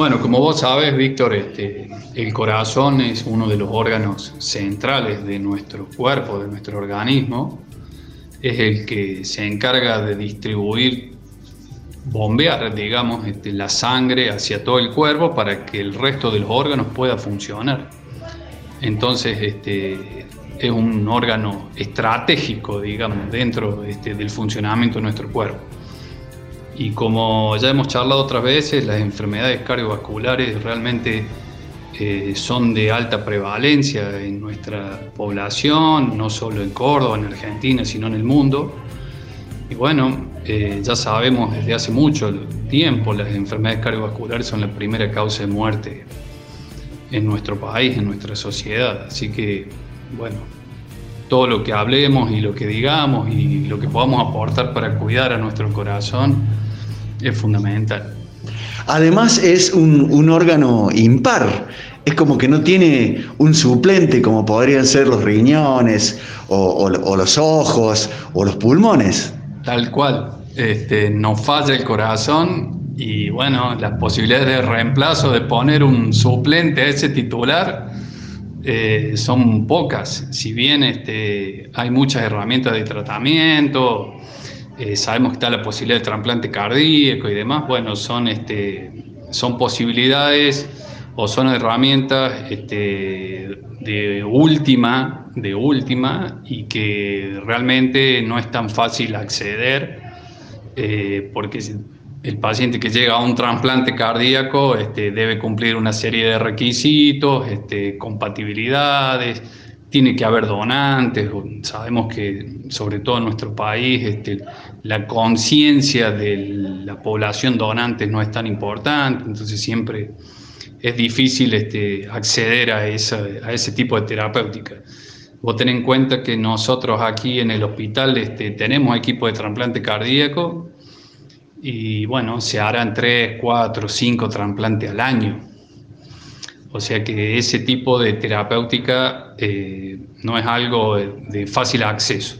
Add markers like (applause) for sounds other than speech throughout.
Bueno, como vos sabes, Víctor, este, el corazón es uno de los órganos centrales de nuestro cuerpo, de nuestro organismo. Es el que se encarga de distribuir, bombear, digamos, este, la sangre hacia todo el cuerpo para que el resto de los órganos pueda funcionar. Entonces, este, es un órgano estratégico, digamos, dentro este, del funcionamiento de nuestro cuerpo. Y como ya hemos charlado otras veces, las enfermedades cardiovasculares realmente eh, son de alta prevalencia en nuestra población, no solo en Córdoba, en Argentina, sino en el mundo. Y bueno, eh, ya sabemos desde hace mucho tiempo, las enfermedades cardiovasculares son la primera causa de muerte en nuestro país, en nuestra sociedad. Así que, bueno, todo lo que hablemos y lo que digamos y lo que podamos aportar para cuidar a nuestro corazón es fundamental. Además es un, órgano impar, es como que no tiene un suplente como podrían ser los riñones o, los ojos o los pulmones. Tal cual, este, no falla el corazón y bueno, las posibilidades de reemplazo, de poner un suplente a ese titular, eh, son pocas. Si bien este, hay muchas herramientas de tratamiento, eh, sabemos que está la posibilidad de trasplante cardíaco y demás, bueno, son, este, son posibilidades o son herramientas este, de última, de última y que realmente no es tan fácil acceder eh, porque el paciente que llega a un trasplante cardíaco este, debe cumplir una serie de requisitos, este, compatibilidades, tiene que haber donantes, sabemos que sobre todo en nuestro país este, la conciencia de la población donante no es tan importante, entonces siempre es difícil este, acceder a, ese tipo de terapéutica. Vos en cuenta que nosotros aquí en el hospital este, tenemos equipo de trasplante cardíaco y bueno, se harán 3, 4, 5 trasplantes al año. O sea que ese tipo de terapéutica eh, no es algo de, fácil acceso.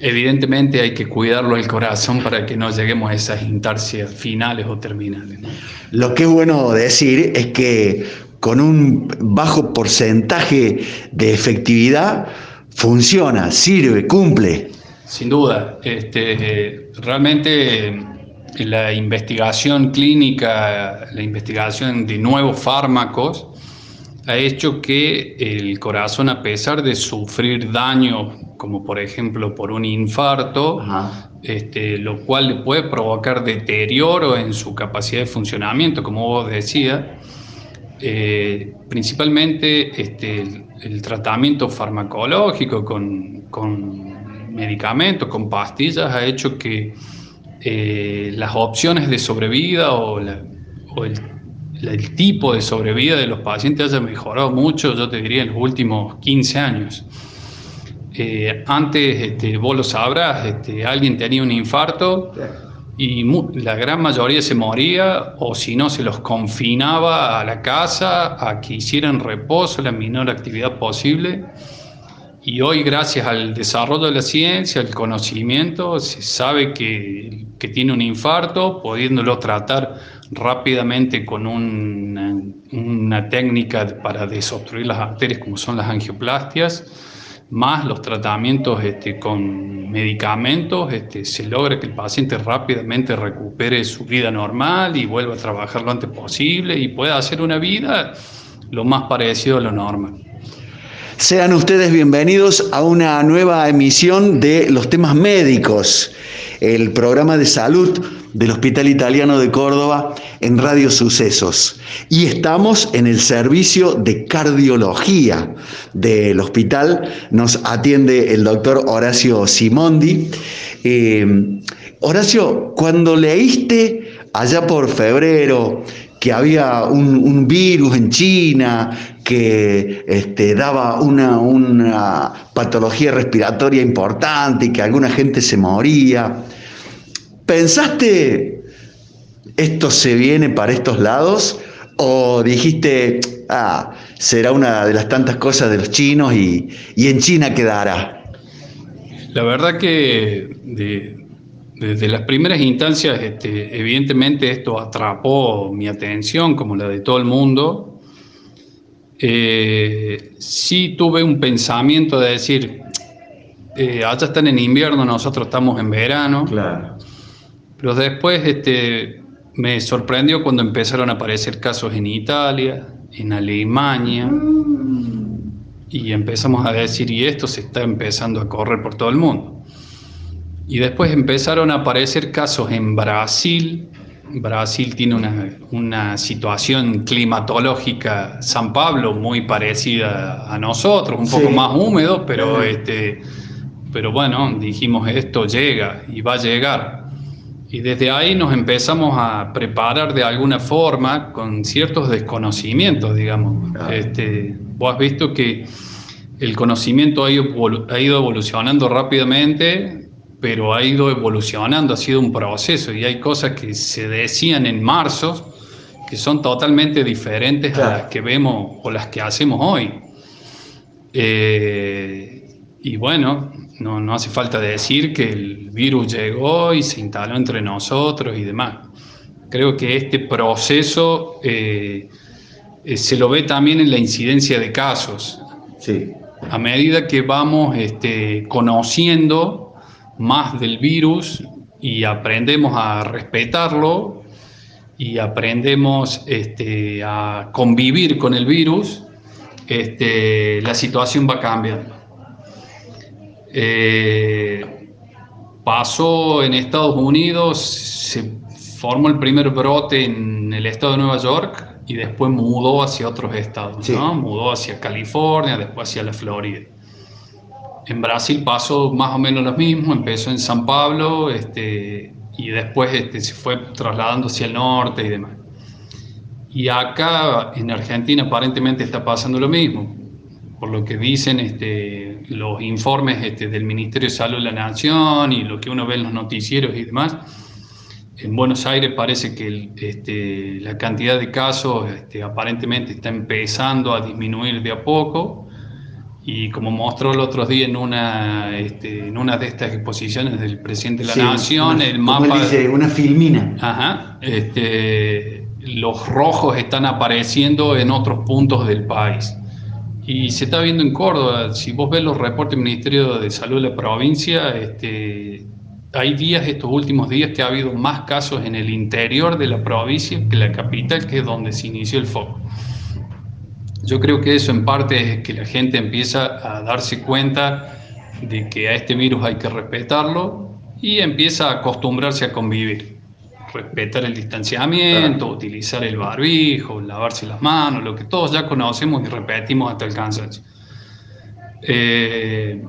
Evidentemente hay que cuidarlo el corazón para que no lleguemos a esas intarsias finales o terminales. Lo que es bueno decir es que con un bajo porcentaje de efectividad funciona, sirve, cumple. Sin duda, este, realmente la investigación clínica, la investigación de nuevos fármacos, ha hecho que el corazón, a pesar de sufrir daño, como por ejemplo por un infarto, este, lo cual le puede provocar deterioro en su capacidad de funcionamiento, como vos decías, eh, principalmente este, el, tratamiento farmacológico con, con medicamentos, con pastillas, ha hecho que eh, las opciones de sobrevida o, el, tipo de sobrevida de los pacientes haya mejorado mucho, yo te diría, en los últimos 15 años. Eh, antes, este, vos lo sabrás, este, alguien tenía un infarto y la gran mayoría se moría o si no se los confinaba a la casa a que hicieran reposo, la menor actividad posible y hoy, gracias al desarrollo de la ciencia, al conocimiento, se sabe que, tiene un infarto, pudiéndolo tratar rápidamente con una, una, técnica para desobstruir las arterias, como son las angioplastias, más los tratamientos este, con medicamentos, este, se logra que el paciente rápidamente recupere su vida normal y vuelva a trabajar lo antes posible y pueda hacer una vida lo más parecido a lo normal. Sean ustedes bienvenidos a una nueva emisión de Los temas médicos, el programa de salud del Hospital Italiano de Córdoba en Radio Sucesos. Y estamos en el servicio de cardiología del hospital. Nos atiende el doctor Horacio Simondi. Eh, Horacio, cuando leíste allá por febrero que había un, virus en China que este, daba una, una, patología respiratoria importante y que alguna gente se moría. ¿Pensaste esto se viene para estos lados? ¿O dijiste, ah, será una de las tantas cosas de los chinos y, en China quedará? La verdad que desde las primeras instancias, este, evidentemente esto atrapó mi atención, como la de todo el mundo. Eh, sí tuve un pensamiento de decir, eh, allá están en invierno, nosotros estamos en verano. Claro. Pero después este, me sorprendió cuando empezaron a aparecer casos en Italia, en Alemania, y empezamos a decir, y esto se está empezando a correr por todo el mundo. Y después empezaron a aparecer casos en Brasil. Brasil tiene una, una situación climatológica, San Pablo, muy parecida a nosotros, un poco más húmedo, pero, este, pero bueno, dijimos, esto llega y va a llegar. Y desde ahí nos empezamos a preparar de alguna forma con ciertos desconocimientos, digamos. Este, vos has visto que el conocimiento ha ido, ha ido evolucionando rápidamente, pero ha ido evolucionando, ha sido un proceso y hay cosas que se decían en marzo que son totalmente diferentes a las que vemos o las que hacemos hoy. Eh, y bueno, no, no hace falta decir que el virus llegó y se instaló entre nosotros y demás. Creo que este proceso eh, eh, se lo ve también en la incidencia de casos. Sí. A medida que vamos este, conociendo más del virus y aprendemos a respetarlo y aprendemos este, a convivir con el virus, este, la situación va cambiando. Eh, pasó en Estados Unidos, se formó el primer brote en el estado de Nueva York y después mudó hacia otros estados, ¿no? Mudó hacia California, después hacia la Florida. En Brasil pasó más o menos lo mismo, empezó en San Pablo este, y después este, se fue trasladando hacia el norte y demás. Y acá en Argentina aparentemente está pasando lo mismo por lo que dicen este, los informes del Ministerio de Salud de la Nación y lo que uno ve en los noticieros y demás, en Buenos Aires parece que la cantidad de casos aparentemente está empezando a disminuir de a poco y como mostró el otro día en una, este, en una de estas exposiciones del presidente de la Nación, el mapa... Dice, una filmina. Ajá, este, los rojos están apareciendo en otros puntos del país. Y se está viendo en Córdoba, si vos ves los reportes del Ministerio de Salud de la provincia, este, hay días, estos últimos días, que ha habido más casos en el interior de la provincia que la capital, que es donde se inició el foco. Yo creo que eso en parte es que la gente empieza a darse cuenta de que a este virus hay que respetarlo y empieza a acostumbrarse a convivir respetar el distanciamiento, utilizar el barbijo, lavarse las manos, lo que todos ya conocemos y repetimos hasta el cansancio. Eh,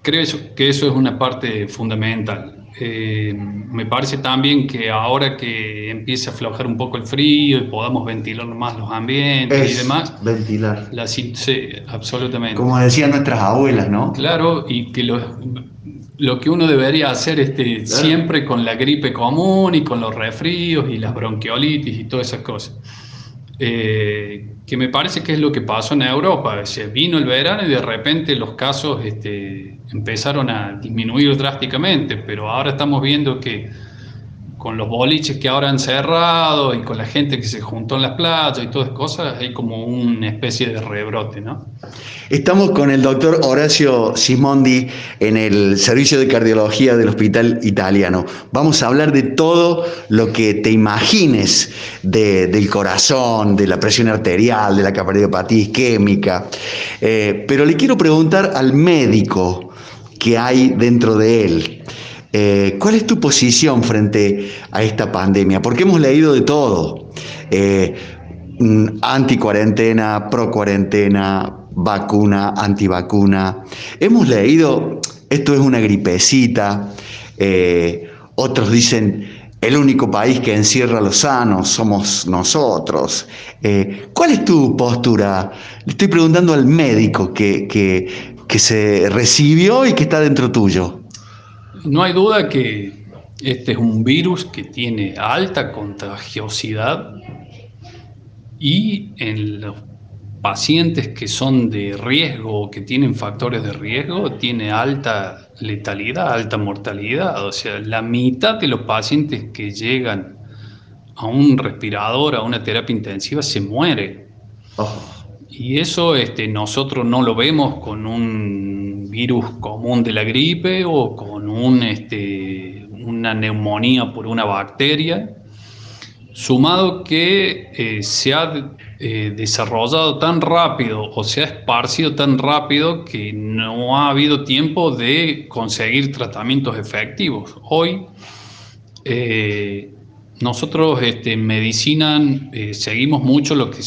creo que eso es una parte fundamental. Eh, me parece también que ahora que empieza a aflojar un poco el frío y podamos ventilar más los ambientes y demás. Ventilar. La, sí, absolutamente. Como decían nuestras abuelas, ¿no? Claro, y que los lo que uno debería hacer este, siempre con la gripe común y con los resfríos y las bronquiolitis y todas esas cosas. Eh, que me parece que es lo que pasó en Europa. Se vino el verano y de repente los casos este, empezaron a disminuir drásticamente, pero ahora estamos viendo que con los boliches que ahora han cerrado y con la gente que se juntó en las playas y todas esas cosas, hay como una especie de rebrote, ¿no? Estamos con el doctor Horacio Simondi en el servicio de cardiología del Hospital Italiano. Vamos a hablar de todo lo que te imagines del corazón, de la presión arterial, de la cardiopatía isquémica. Eh, pero le quiero preguntar al médico que hay dentro de él. Eh, ¿Cuál es tu posición frente a esta pandemia? Porque hemos leído de todo. Eh, mm, anti-cuarentena, pro-cuarentena, vacuna, antivacuna. Hemos leído, esto es una gripecita. Eh, otros dicen, el único país que encierra a los sanos somos nosotros. ¿Cuál es tu postura? Le estoy preguntando al médico que se recibió y que está dentro tuyo. No hay duda que este es un virus que tiene alta contagiosidad y en los pacientes que son de riesgo o que tienen factores de riesgo tiene alta letalidad, alta mortalidad. O sea, la mitad de los pacientes que llegan a un respirador, a una terapia intensiva, se muere. Oh. Y eso este, nosotros no lo vemos con un virus común de la gripe o con un, este, una neumonía por una bacteria, sumado que eh, se ha eh, desarrollado tan rápido o se ha esparcido tan rápido que no ha habido tiempo de conseguir tratamientos efectivos. Hoy eh, nosotros este, en medicina seguimos mucho lo que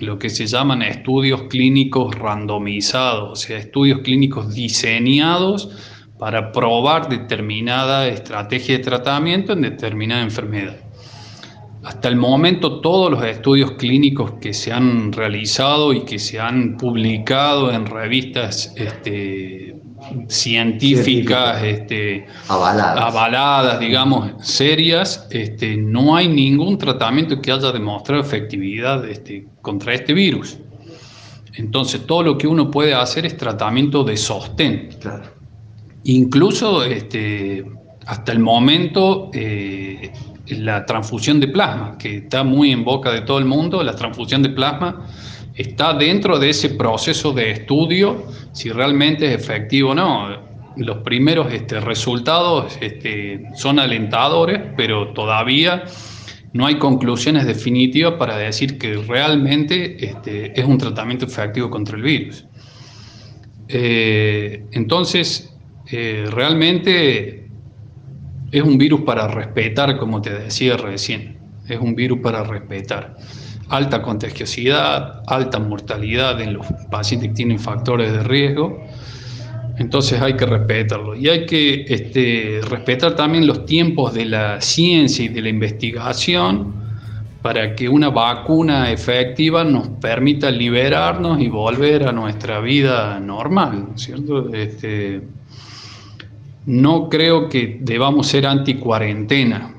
lo que se llaman estudios clínicos randomizados, o sea, estudios clínicos diseñados para probar determinada estrategia de tratamiento en determinada enfermedad. Hasta el momento todos los estudios clínicos que se han realizado y que se han publicado en revistas este, científicas este, avaladas. digamos, serias, este, no hay ningún tratamiento que haya demostrado efectividad este, contra este virus. Entonces, todo lo que uno puede hacer es tratamiento de sostén. Incluso este, hasta el momento, eh, la transfusión de plasma, que está muy en boca de todo el mundo, la transfusión de plasma está dentro de ese proceso de estudio si realmente es efectivo o no. Los primeros este, resultados este, son alentadores, pero todavía no hay conclusiones definitivas para decir que realmente este, es un tratamiento efectivo contra el virus. Eh, entonces, eh, realmente es un virus para respetar, como te decía recién, es un virus para respetar alta contagiosidad, alta mortalidad en los pacientes que tienen factores de riesgo. Entonces hay que respetarlo. Y hay que este, respetar también los tiempos de la ciencia y de la investigación para que una vacuna efectiva nos permita liberarnos y volver a nuestra vida normal, ¿cierto? Este, no creo que debamos ser anti-cuarentena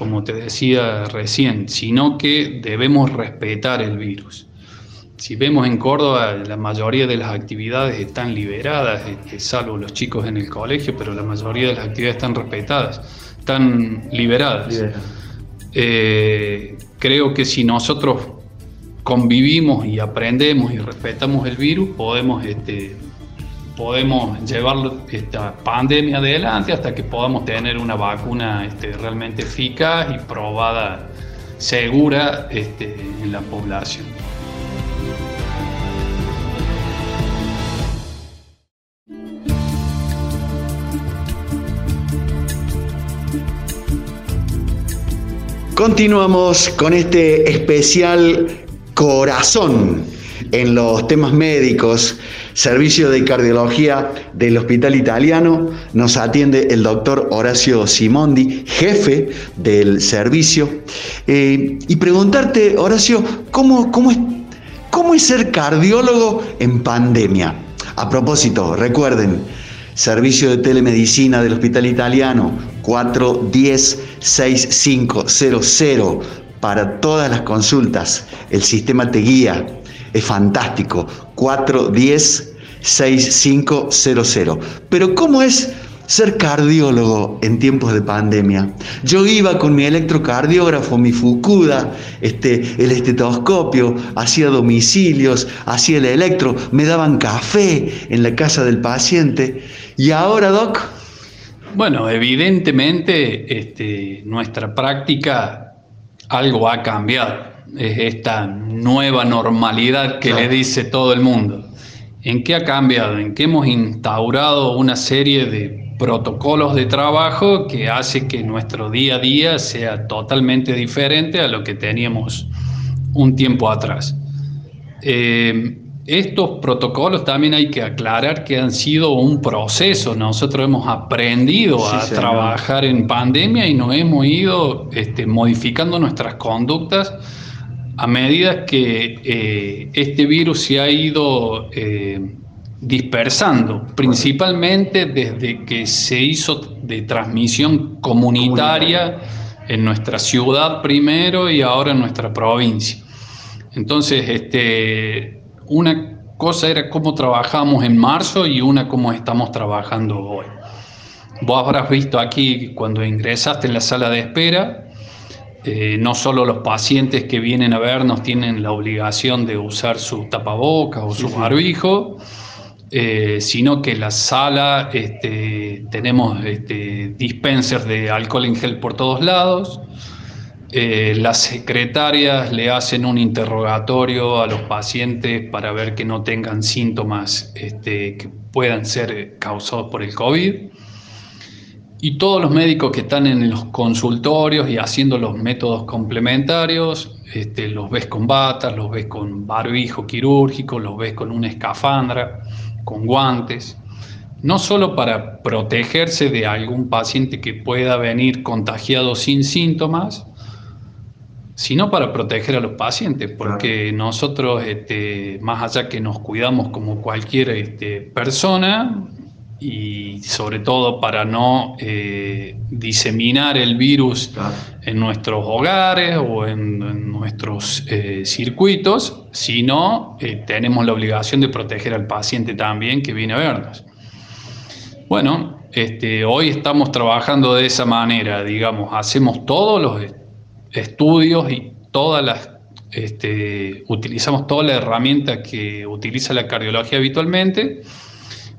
como te decía recién, sino que debemos respetar el virus. Si vemos en Córdoba, la mayoría de las actividades están liberadas, este, salvo los chicos en el colegio, pero la mayoría de las actividades están respetadas, están liberadas. Eh, creo que si nosotros convivimos y aprendemos y respetamos el virus, podemos este, podemos llevar esta pandemia adelante hasta que podamos tener una vacuna este, realmente eficaz y probada, segura este, en la población. Continuamos con este especial corazón en los temas médicos, servicio de cardiología del Hospital Italiano, nos atiende el doctor Horacio Simondi, jefe del servicio. Eh, y preguntarte, Horacio, ¿cómo, cómo, es, ¿cómo es ser cardiólogo en pandemia? A propósito, recuerden, servicio de telemedicina del Hospital Italiano, 410-6500 para todas las consultas. El sistema te guía es fantástico. 410-6500. Pero ¿cómo es ser cardiólogo en tiempos de pandemia? Yo iba con mi electrocardiógrafo, mi Fukuda, este, el estetoscopio, hacía domicilios, hacía el electro, me daban café en la casa del paciente. ¿Y ahora, Doc? Bueno, evidentemente este, nuestra práctica algo ha cambiado esta nueva normalidad que le dice todo el mundo. ¿En qué ha cambiado? En qué hemos instaurado una serie de protocolos de trabajo que hace que nuestro día a día sea totalmente diferente a lo que teníamos un tiempo atrás. Eh, estos protocolos también hay que aclarar que han sido un proceso. Nosotros hemos aprendido a trabajar en pandemia y nos hemos ido este, modificando nuestras conductas a medida que eh, este virus se ha ido eh, dispersando, principalmente desde que se hizo de transmisión comunitaria en nuestra ciudad primero y ahora en nuestra provincia. Entonces, este, una cosa era cómo trabajamos en marzo y una cómo estamos trabajando hoy. Vos habrás visto aquí cuando ingresaste en la sala de espera, eh, no solo los pacientes que vienen a vernos tienen la obligación de usar su tapaboca o su barbijo, eh, sino que la sala este, tenemos este, dispensers de alcohol en gel por todos lados. Eh, las secretarias le hacen un interrogatorio a los pacientes para ver que no tengan síntomas este, que puedan ser causados por el COVID. Y todos los médicos que están en los consultorios y haciendo los métodos complementarios, este, los ves con batas, los ves con barbijo quirúrgico, los ves con una escafandra, con guantes, no solo para protegerse de algún paciente que pueda venir contagiado sin síntomas, sino para proteger a los pacientes, porque nosotros, este, más allá que nos cuidamos como cualquier este, persona, y sobre todo para no eh, diseminar el virus en nuestros hogares o en, nuestros eh, circuitos, sino eh, tenemos la obligación de proteger al paciente también que viene a vernos. Bueno, este, hoy estamos trabajando de esa manera, digamos, hacemos todos los estudios y todas las este, utilizamos toda la herramienta que utiliza la cardiología habitualmente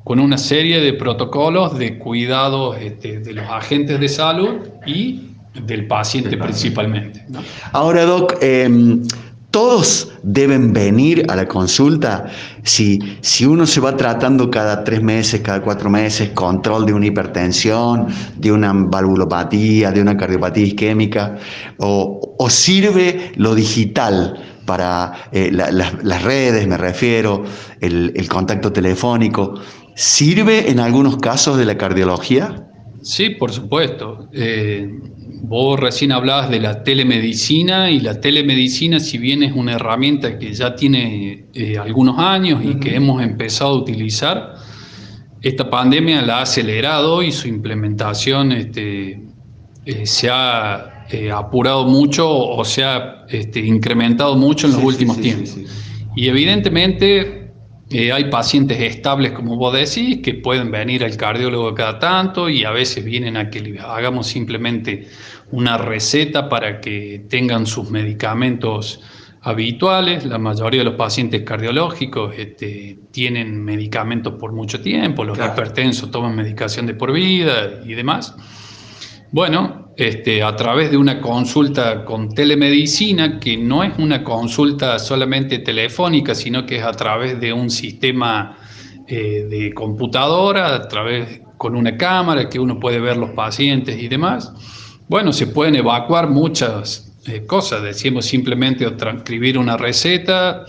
con una serie de protocolos de cuidado este, de los agentes de salud y del paciente principalmente. Ahora, Doc, em, todos deben venir a la consulta. Si, si uno se va tratando cada tres meses, cada cuatro meses, control de una hipertensión, de una valvulopatía, de una cardiopatía isquémica, o, o sirve lo digital para eh, las redes, me refiero, el, el contacto telefónico. ¿Sirve en algunos casos de la cardiología? Sí, por supuesto. Eh, vos recién hablabas de la telemedicina y la telemedicina, si bien es una herramienta que ya tiene eh, algunos años y que hemos empezado a utilizar, esta pandemia la ha acelerado y su implementación este, eh, se ha apurado mucho o se ha este, incrementado mucho en los últimos tiempos. y evidentemente eh, hay pacientes estables, como vos decís, que pueden venir al cardiólogo cada tanto y a veces vienen a que hagamos simplemente una receta para que tengan sus medicamentos habituales. La mayoría de los pacientes cardiológicos este, tienen medicamentos por mucho tiempo, los hipertensos toman medicación de por vida y demás. Bueno, este, a través de una consulta con telemedicina, que no es una consulta solamente telefónica, sino que es a través de un sistema eh, de computadora, a través con una cámara que uno puede ver los pacientes y demás. Bueno, se pueden evacuar muchas eh, cosas. Decimos simplemente transcribir una receta,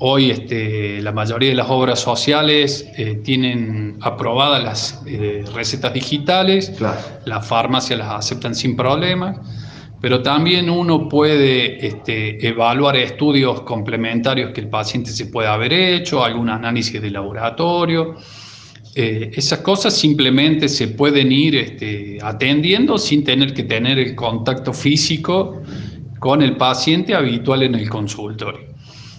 Hoy este, la mayoría de las obras sociales eh, tienen aprobadas las eh, recetas digitales, las farmacias las aceptan sin problemas, pero también uno puede este, evaluar estudios complementarios que el paciente se pueda haber hecho, algún análisis de laboratorio. Eh, esas cosas simplemente se pueden ir este, atendiendo sin tener que tener el contacto físico con el paciente habitual en el consultorio.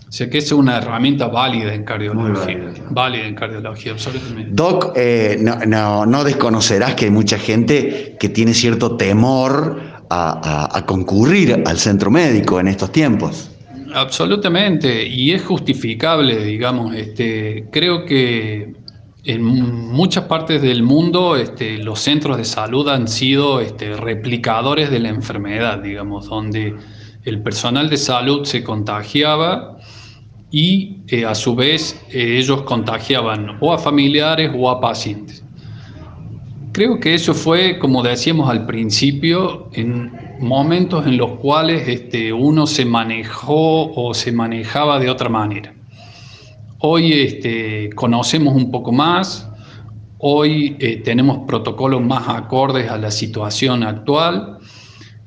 O sea que es una herramienta válida en cardiología. Válida. en cardiología, absolutamente. Doc, eh, no, desconocerás que hay mucha gente que tiene cierto temor a, concurrir al centro médico en estos tiempos. Absolutamente, y es justificable, digamos. Este, creo que en muchas partes del mundo este, los centros de salud han sido este, replicadores de la enfermedad, digamos, donde el personal de salud se contagiaba y eh, a su vez eh, ellos contagiaban o a familiares o a pacientes. Creo que eso fue, como decíamos al principio, en momentos en los cuales este, uno se manejó o se manejaba de otra manera. Hoy este, conocemos un poco más, hoy eh, tenemos protocolos más acordes a la situación actual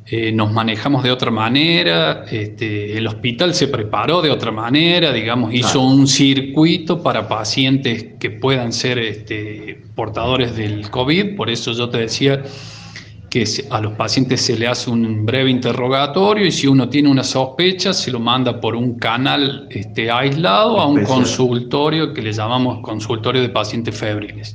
eh, nos manejamos de otra manera, este, el hospital se preparó de otra manera, digamos, hizo un circuito para pacientes que puedan ser este, portadores del COVID, por eso yo te decía que a los pacientes se le hace un breve interrogatorio y si uno tiene una sospecha se lo manda por un canal este, aislado a un consultorio que le llamamos consultorio de pacientes febriles.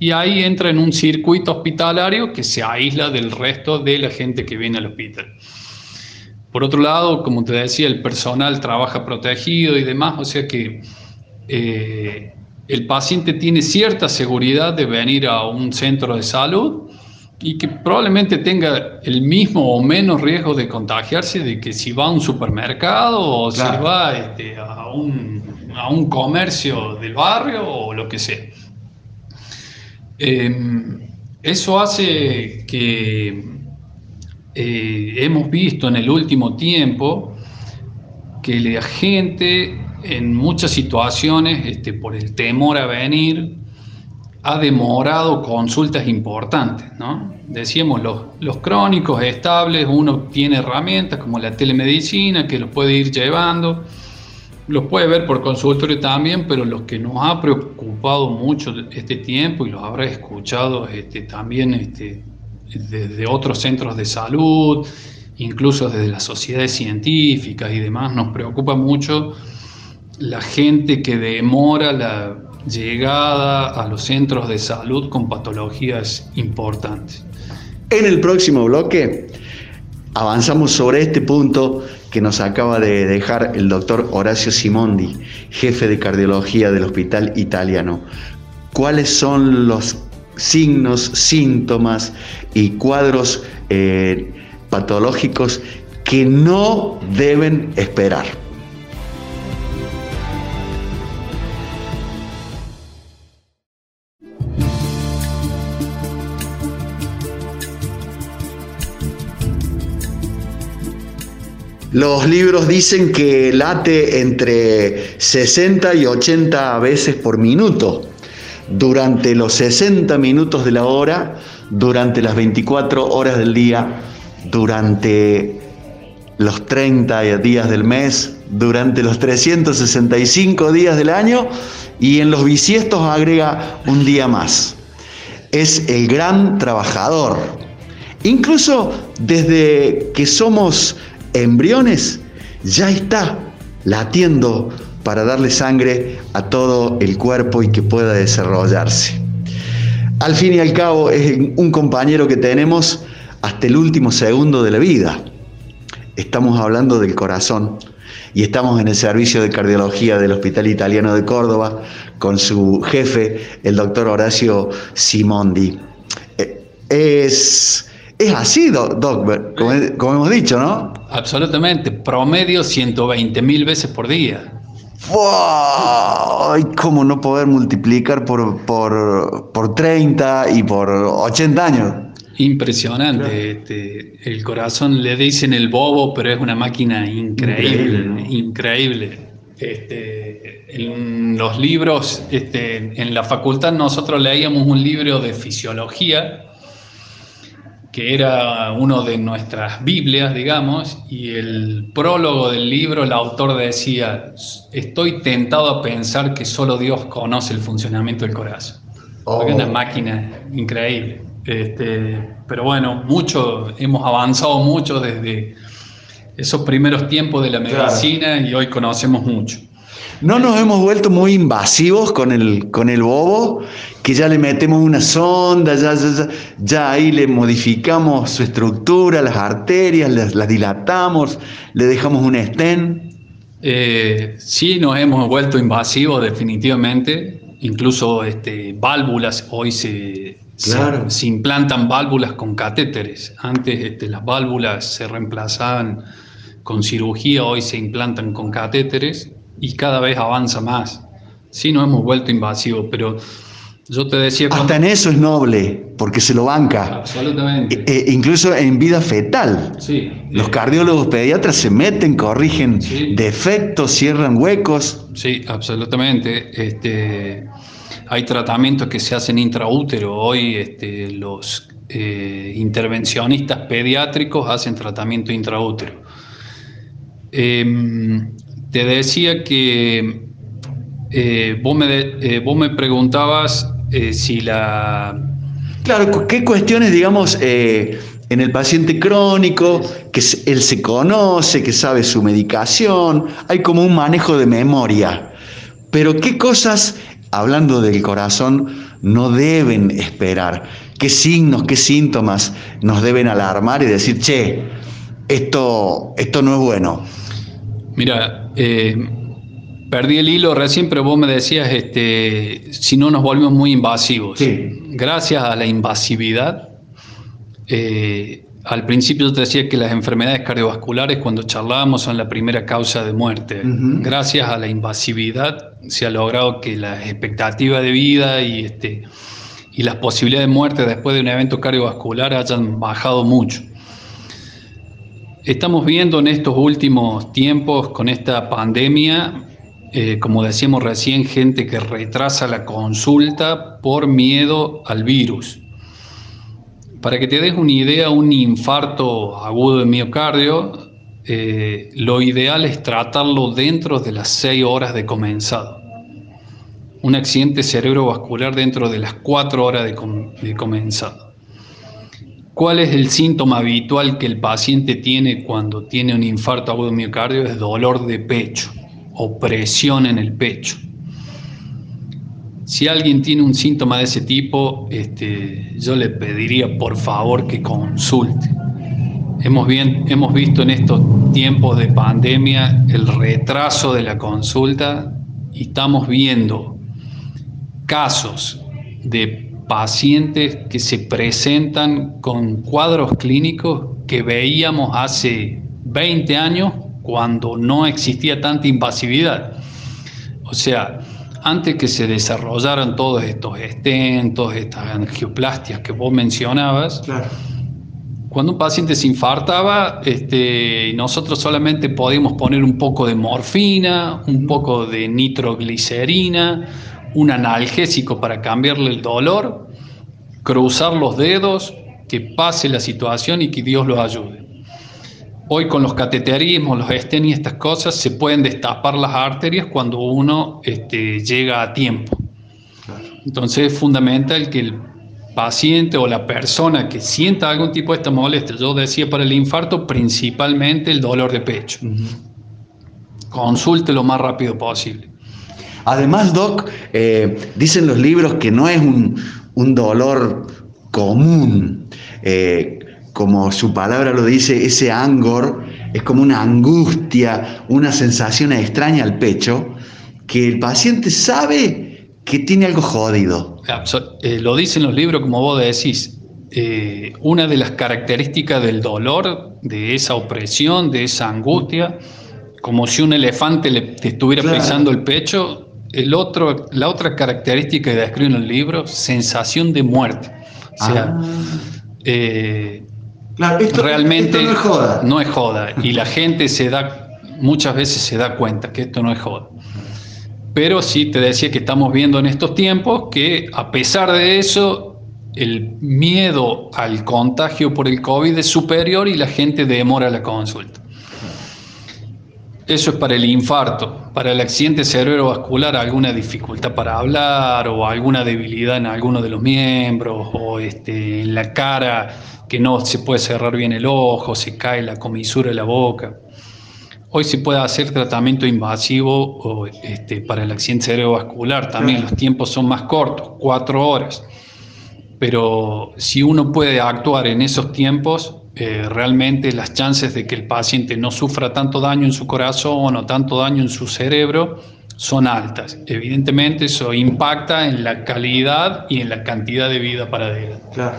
Y ahí entra en un circuito hospitalario que se aísla del resto de la gente que viene al hospital. Por otro lado, como te decía, el personal trabaja protegido y demás, o sea que eh, el paciente tiene cierta seguridad de venir a un centro de salud y que probablemente tenga el mismo o menos riesgo de contagiarse de que si va a un supermercado o si va este, a, un, comercio del barrio o lo que sea. Em, eso hace que eh, hemos visto en el último tiempo que la gente en muchas situaciones, este, por el temor a venir, ha demorado consultas importantes, ¿no? Decíamos, los, los crónicos estables, uno tiene herramientas como la telemedicina que los puede ir llevando, los puede ver por consultorio también, pero los que nos ha preocupado mucho este tiempo y los habrá escuchado este, también este, desde otros centros de salud, incluso desde las sociedades científicas y demás, nos preocupa mucho la gente que demora la llegada a los centros de salud con patologías importantes. En el próximo bloque avanzamos sobre este punto que nos acaba de dejar el doctor Horacio Simondi, jefe de cardiología del Hospital Italiano. ¿Cuáles son los signos, síntomas y cuadros eh, patológicos que no deben esperar? Los libros dicen que late entre 60 y 80 veces por minuto durante los 60 minutos de la hora, durante las 24 horas del día, durante los 30 días del mes, durante los 365 días del año y en los bisiestos agrega un día más. Es el gran trabajador. Incluso desde que somos embriones, ya está latiendo para darle sangre a todo el cuerpo y que pueda desarrollarse. Al fin y al cabo es un compañero que tenemos hasta el último segundo de la vida. Estamos hablando del corazón y estamos en el servicio de cardiología del Hospital Italiano de Córdoba con su jefe, el doctor Horacio Simondi. Eh, es es así, Doc, como, hemos dicho, ¿no? Absolutamente, promedio 120 mil veces por día. ¡Wow! ¿Cómo no poder multiplicar por, por, 30 y por 80 años? Impresionante. Este, el corazón le dicen el bobo, pero es una máquina increíble, increíble. Este, en los libros, este, en la facultad nosotros leíamos un libro de fisiología que era uno de nuestras Biblias, digamos, y el prólogo del libro, el autor decía, estoy tentado a pensar que solo Dios conoce el funcionamiento del corazón. Es una oh. máquina increíble. Este, pero bueno, mucho, hemos avanzado mucho desde esos primeros tiempos de la medicina y hoy conocemos mucho. No nos hemos vuelto muy invasivos con el, con el bobo, que ya le metemos una sonda, ya, ya, ahí le modificamos su estructura, las arterias, las, dilatamos, le dejamos un estén. Eh, sí, nos hemos vuelto invasivos definitivamente. Incluso este, válvulas, hoy se, se, implantan válvulas con catéteres. Antes este, las válvulas se reemplazaban con cirugía, hoy se implantan con catéteres y cada vez avanza más. Sí, nos hemos vuelto invasivos, pero yo te decía... Hasta en eso es noble, porque se lo banca. Absolutamente. E, e incluso en vida fetal. Sí. Los cardiólogos pediatras se meten, corrigen defectos, cierran huecos. Sí, absolutamente. Este, hay tratamientos que se hacen intraútero. Hoy este, los eh, intervencionistas pediátricos hacen tratamiento intraútero. Em, te decía que eh, vos, me, eh, vos, me, preguntabas eh, si la Claro, ¿qué cuestiones, digamos, en el paciente crónico, que él se conoce, que sabe su medicación, hay como un manejo de memoria? Pero ¿qué cosas, hablando del corazón, no deben esperar? ¿Qué signos, qué síntomas nos deben alarmar y decir, che, esto, esto no es bueno? Mira, eh, perdí el hilo recién, pero vos me decías, este, si no nos volvemos muy invasivos. Gracias a la invasividad, eh, al principio yo te decía que las enfermedades cardiovasculares cuando charlábamos son la primera causa de muerte. Gracias a la invasividad se ha logrado que las expectativas de vida y, este, y las posibilidades de muerte después de un evento cardiovascular hayan bajado mucho. Estamos viendo en estos últimos tiempos con esta pandemia, eh, como decíamos recién, gente que retrasa la consulta por miedo al virus. Para que te des una idea, un infarto agudo de miocardio, eh, lo ideal es tratarlo dentro de las 6 horas de comenzado. Un accidente cerebrovascular dentro de las 4 horas de comenzado. ¿Cuál es el síntoma habitual que el paciente tiene cuando tiene un infarto agudo miocardio? Es dolor de pecho o presión en el pecho. Si alguien tiene un síntoma de ese tipo, este, yo le pediría por favor que consulte. Hemos, hemos visto en estos tiempos de pandemia el retraso de la consulta y estamos viendo casos de pacientes que se presentan con cuadros clínicos que veíamos hace 20 años cuando no existía tanta invasividad. O sea, antes que se desarrollaran todos estos estentos, estas angioplastias que vos mencionabas, cuando un paciente se infartaba, este, nosotros solamente podíamos poner un poco de morfina, un poco de nitroglicerina, un analgésico para cambiarle el dolor, cruzar los dedos, que pase la situación y que Dios los ayude. Hoy con los cateterismos, los estén y estas cosas, se pueden destapar las arterias cuando uno este, llega a tiempo. Entonces es fundamental que el paciente o la persona que sienta algún tipo de esta molestia, yo decía para el infarto principalmente el dolor de pecho, consulte lo más rápido posible. Además, Doc, eh, dicen los libros que no es un, dolor común. Eh, como su palabra lo dice, ese angor es como una angustia, una sensación extraña al pecho, que el paciente sabe que tiene algo jodido. Eh, lo dicen los libros, como vos decís. una de las características del dolor, de esa opresión, de esa angustia, como si un elefante le estuviera pisando el pecho, el otro, la otra característica que describe en el libro, sensación de muerte. O sea, ah. eh, realmente no, es joda. no es joda. Y la (laughs) gente se da, muchas veces se da cuenta que esto no es joda. Pero sí te decía que estamos viendo en estos tiempos que a pesar de eso, el miedo al contagio por el COVID es superior y la gente demora la consulta. Eso es para el infarto. Para el accidente cerebrovascular, alguna dificultad para hablar o alguna debilidad en alguno de los miembros o este, en la cara que no se puede cerrar bien el ojo, se cae la comisura de la boca. Hoy se puede hacer tratamiento invasivo o, este, para el accidente cerebrovascular. También los tiempos son más cortos, cuatro horas. Pero si uno puede actuar en esos tiempos, eh, realmente las chances de que el paciente no sufra tanto daño en su corazón o tanto daño en su cerebro son altas. Evidentemente eso impacta en la calidad y en la cantidad de vida para él. Claro.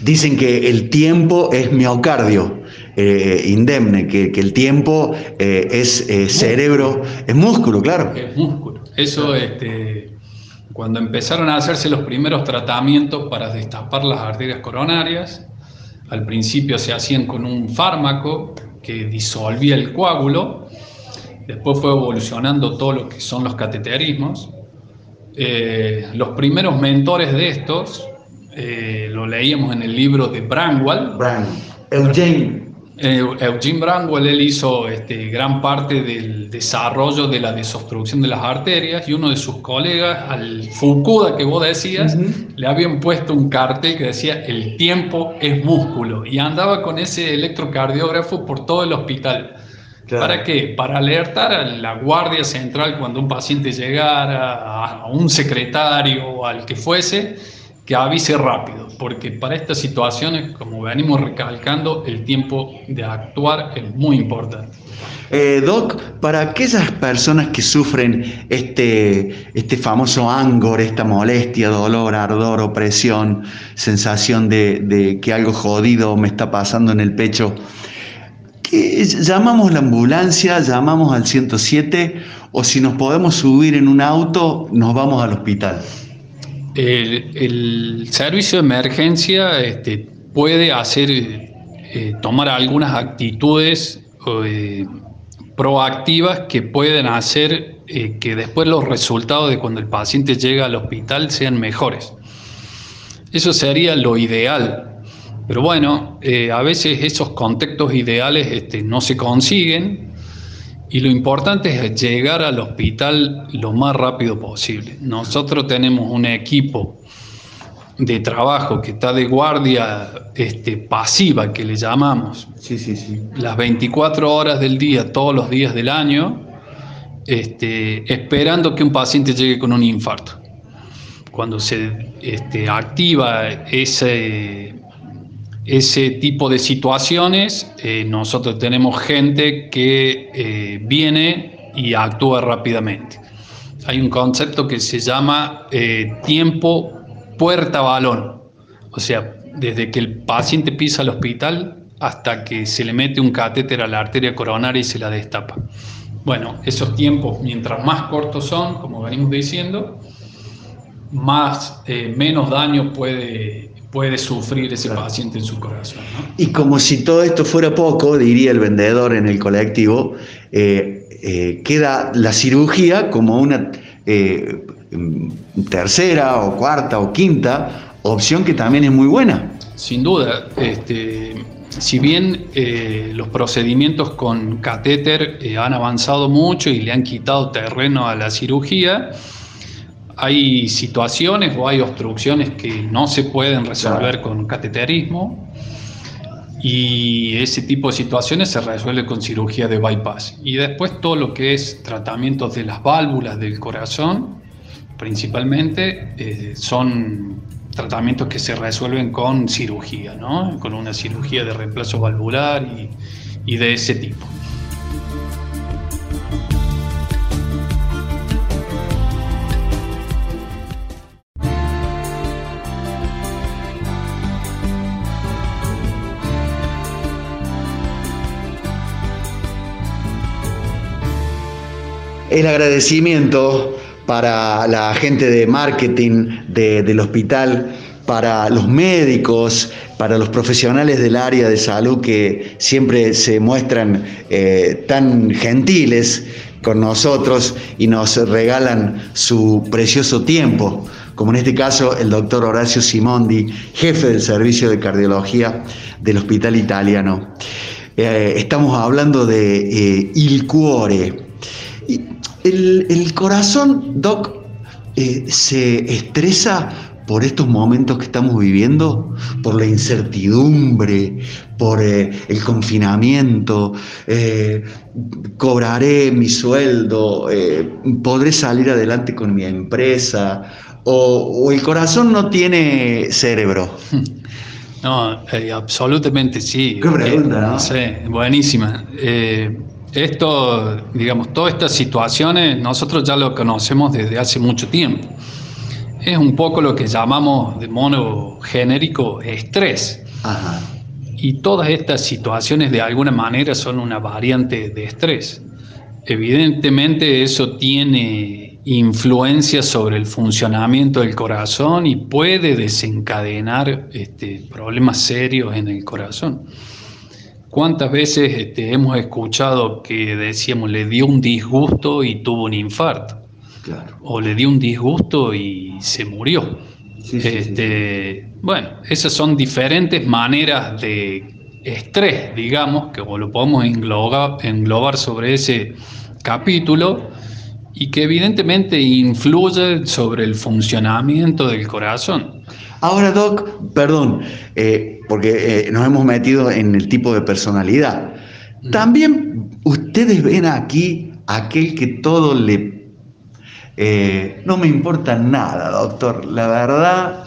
Dicen que el tiempo es miocardio. Eh, indemne, que, el tiempo eh, es cerebro, es músculo, claro. Es músculo. Eso, este, cuando empezaron a hacerse los primeros tratamientos para destapar las arterias coronarias, al principio se hacían con un fármaco que disolvía el coágulo, después fue evolucionando todo lo que son los cateterismos. Eh, los primeros mentores de estos, eh, lo leíamos en el libro de Brandwell. Brand. Eugene. Eh, Eugene Brandwell él hizo este, gran parte del desarrollo de la desobstrucción de las arterias y uno de sus colegas, al Fukuda que vos decías, le habían puesto un cartel que decía el tiempo es músculo y andaba con ese electrocardiógrafo por todo el hospital. ¿Para qué? Para alertar a la guardia central cuando un paciente llegara, a un secretario o al que fuese, que avise rápido, porque para estas situaciones, como venimos recalcando, el tiempo de actuar es muy importante. Eh, Doc, para aquellas personas que sufren este, este famoso angor, esta molestia, dolor, ardor, opresión, sensación de, de que algo jodido me está pasando en el pecho, ¿llamamos la ambulancia, llamamos al 107 o si nos podemos subir en un auto, nos vamos al hospital? El, servicio de emergencia este, puede hacer, eh, tomar algunas actitudes eh, proactivas que pueden hacer eh, que después los resultados de cuando el paciente llega al hospital sean mejores. Eso sería lo ideal, pero bueno, a veces esos contextos ideales este, no se consiguen y lo importante es llegar al hospital lo más rápido posible. Nosotros tenemos un equipo de trabajo que está de guardia este, pasiva, que le llamamos. Sí, sí, sí. Las 24 horas del día, todos los días del año, este, esperando que un paciente llegue con un infarto. Cuando se este, activa ese, ese tipo de situaciones, eh, nosotros tenemos gente que eh, viene y actúa rápidamente. Hay un concepto que se llama eh, tiempo puerta-balón, o sea, desde que el paciente pisa al hospital hasta que se le mete un catéter a la arteria coronaria y se la destapa. Bueno, esos tiempos, mientras más cortos son, como venimos diciendo, más, menos daño puede puede sufrir ese paciente en su corazón. Y como si todo esto fuera poco, diría el vendedor en el colectivo, eh, eh, queda la cirugía como una eh, tercera o cuarta o quinta opción que también es muy buena. Sin duda, este, si bien los procedimientos con catéter han avanzado mucho y le han quitado terreno a la cirugía, hay situaciones o hay obstrucciones que no se pueden resolver con cateterismo y ese tipo de situaciones se resuelve con cirugía de bypass. Y después todo lo que es tratamientos de las válvulas del corazón, principalmente, eh, son tratamientos que se resuelven con cirugía, ¿no? con una cirugía de reemplazo valvular y de ese tipo. El agradecimiento para la gente de marketing del hospital, para los médicos, para los profesionales del área de salud que siempre se muestran eh, tan gentiles con nosotros y nos regalan su precioso tiempo, como en este caso el doctor Horacio Simondi, jefe del servicio de cardiología del Hospital Italiano. Eh, estamos hablando de eh, Il Cuore. El, corazón, Doc, eh, se estresa por estos momentos que estamos viviendo, por la incertidumbre, por eh, el confinamiento, eh, cobraré mi sueldo, podré salir adelante con mi empresa, o, el corazón no tiene cerebro. (laughs) No, absolutamente sí. Qué pregunta, ¿no? Sí, buenísima. Esto, digamos, todas estas situaciones nosotros ya lo conocemos desde hace mucho tiempo. Es un poco lo que llamamos de modo genérico estrés. Y todas estas situaciones de alguna manera son una variante de estrés. Evidentemente eso tiene influencia sobre el funcionamiento del corazón y puede desencadenar este, problemas serios en el corazón. ¿Cuántas veces este, hemos escuchado que decíamos le dio un disgusto y tuvo un infarto? O le dio un disgusto y se murió. este, Bueno, esas son diferentes maneras de estrés, digamos, que lo podemos englobar, englobar sobre ese capítulo y que evidentemente influye sobre el funcionamiento del corazón. Ahora, Doc, perdón, eh, porque eh, nos hemos metido en el tipo de personalidad. También ustedes ven aquí aquel que todo le... Eh, no me importa nada, doctor. La verdad,